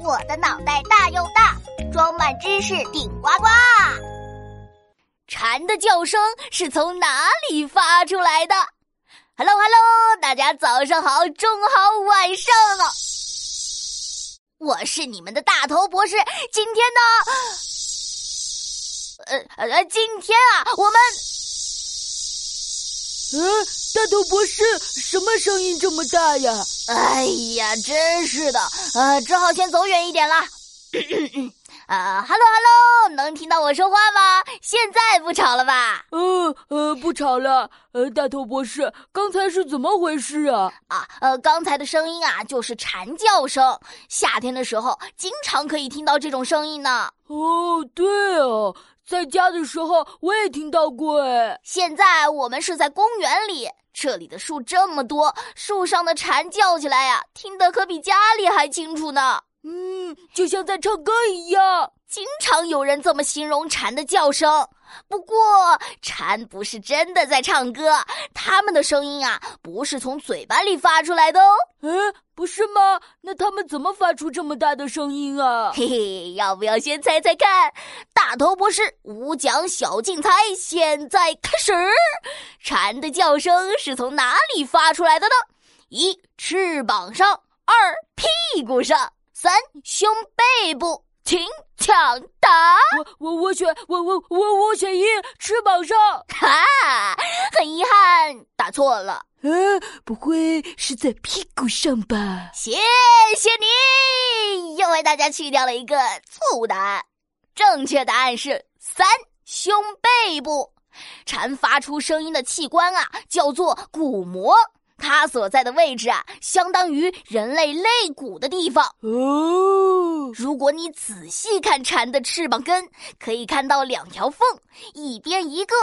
我的脑袋大又大，装满知识顶呱呱。蝉的叫声是从哪里发出来的？Hello Hello，大家早上好，中午好，晚上好。我是你们的大头博士。今天呢，呃呃，今天啊，我们，嗯，大头博士，什么声音这么大呀？哎呀，真是的，呃，只好先走远一点啦。啊 哈喽哈喽，能听到我说话吗？现在不吵了吧？呃呃，不吵了。呃，大头博士，刚才是怎么回事啊？啊，呃，刚才的声音啊，就是蝉叫声。夏天的时候，经常可以听到这种声音呢。哦，对哦，在家的时候我也听到过哎。现在我们是在公园里，这里的树这么多，树上的蝉叫起来呀，听得可比家里还清楚呢。嗯，就像在唱歌一样。经常有人这么形容蝉的叫声。不过，蝉不是真的在唱歌，它们的声音啊，不是从嘴巴里发出来的哦。嗯，不是吗？那他们怎么发出这么大的声音啊？嘿嘿，要不要先猜猜看？大头博士五讲小竞猜，现在开始。蝉的叫声是从哪里发出来的呢？一，翅膀上；二，屁股上。三胸背部，请抢答。我我我选我我我我选一翅膀上。哈，很遗憾，答错了。呃，不会是在屁股上吧？谢谢你，又为大家去掉了一个错误答案。正确答案是三胸背部。蝉发出声音的器官啊，叫做鼓膜。它所在的位置啊，相当于人类肋骨的地方哦。如果你仔细看蝉的翅膀根，可以看到两条缝，一边一个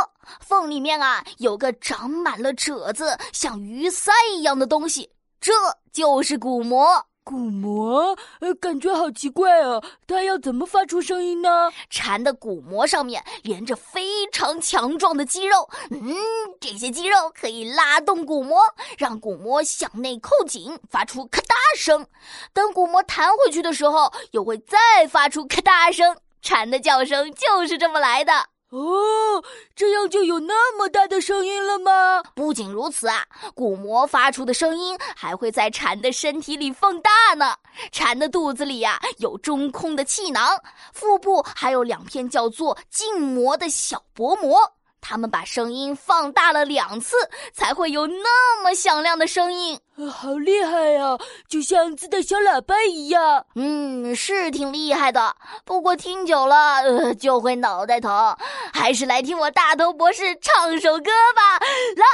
缝里面啊，有个长满了褶子、像鱼鳃一样的东西，这就是鼓膜。鼓膜，呃，感觉好奇怪啊！它要怎么发出声音呢？蝉的鼓膜上面连着非常强壮的肌肉，嗯，这些肌肉可以拉动鼓膜，让鼓膜向内扣紧，发出咔嗒声。等鼓膜弹回去的时候，又会再发出咔嗒声。蝉的叫声就是这么来的。哦，这样就有那么大的声音了吗？不仅如此啊，鼓膜发出的声音还会在蝉的身体里放大呢。蝉的肚子里呀有中空的气囊，腹部还有两片叫做静膜的小薄膜。他们把声音放大了两次，才会有那么响亮的声音。好厉害呀，就像自带小喇叭一样。嗯，是挺厉害的。不过听久了，呃，就会脑袋疼。还是来听我大头博士唱首歌吧。啦。